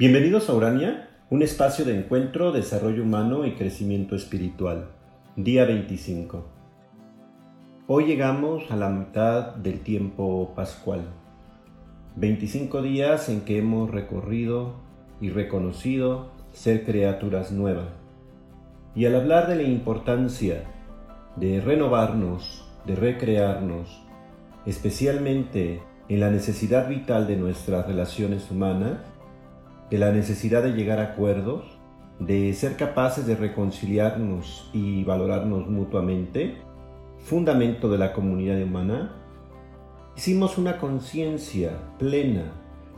Bienvenidos a Urania, un espacio de encuentro, desarrollo humano y crecimiento espiritual. Día 25. Hoy llegamos a la mitad del tiempo pascual. 25 días en que hemos recorrido y reconocido ser criaturas nuevas. Y al hablar de la importancia de renovarnos, de recrearnos, especialmente en la necesidad vital de nuestras relaciones humanas, de la necesidad de llegar a acuerdos, de ser capaces de reconciliarnos y valorarnos mutuamente, fundamento de la comunidad humana, hicimos una conciencia plena,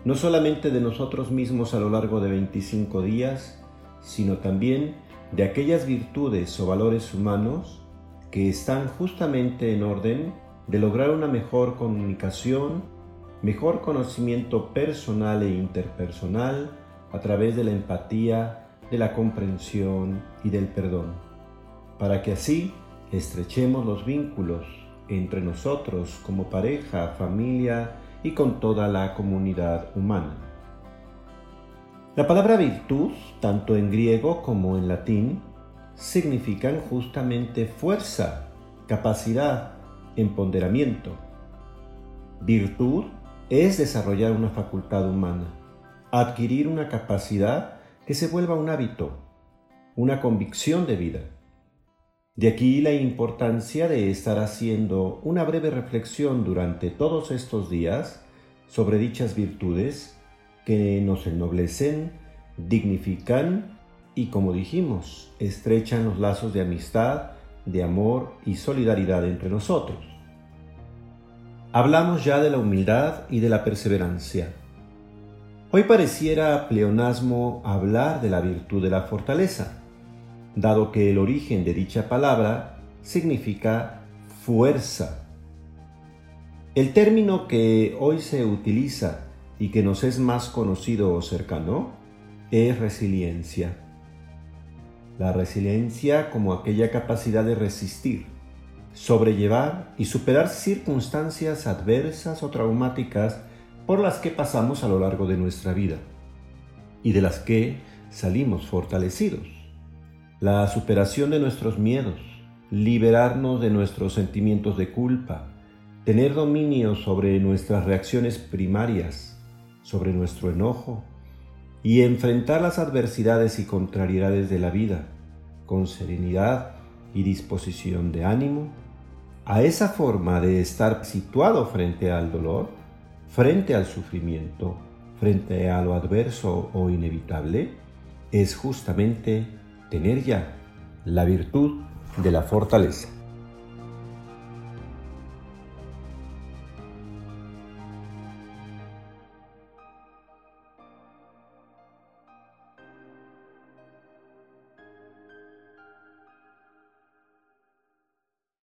no solamente de nosotros mismos a lo largo de 25 días, sino también de aquellas virtudes o valores humanos que están justamente en orden de lograr una mejor comunicación, mejor conocimiento personal e interpersonal, a través de la empatía, de la comprensión y del perdón, para que así estrechemos los vínculos entre nosotros como pareja, familia y con toda la comunidad humana. La palabra virtud, tanto en griego como en latín, significan justamente fuerza, capacidad, empoderamiento. Virtud es desarrollar una facultad humana adquirir una capacidad que se vuelva un hábito, una convicción de vida. De aquí la importancia de estar haciendo una breve reflexión durante todos estos días sobre dichas virtudes que nos ennoblecen, dignifican y, como dijimos, estrechan los lazos de amistad, de amor y solidaridad entre nosotros. Hablamos ya de la humildad y de la perseverancia. Hoy pareciera pleonasmo hablar de la virtud de la fortaleza, dado que el origen de dicha palabra significa fuerza. El término que hoy se utiliza y que nos es más conocido o cercano es resiliencia. La resiliencia como aquella capacidad de resistir, sobrellevar y superar circunstancias adversas o traumáticas por las que pasamos a lo largo de nuestra vida y de las que salimos fortalecidos. La superación de nuestros miedos, liberarnos de nuestros sentimientos de culpa, tener dominio sobre nuestras reacciones primarias, sobre nuestro enojo y enfrentar las adversidades y contrariedades de la vida con serenidad y disposición de ánimo, a esa forma de estar situado frente al dolor, frente al sufrimiento, frente a lo adverso o inevitable, es justamente tener ya la virtud de la fortaleza.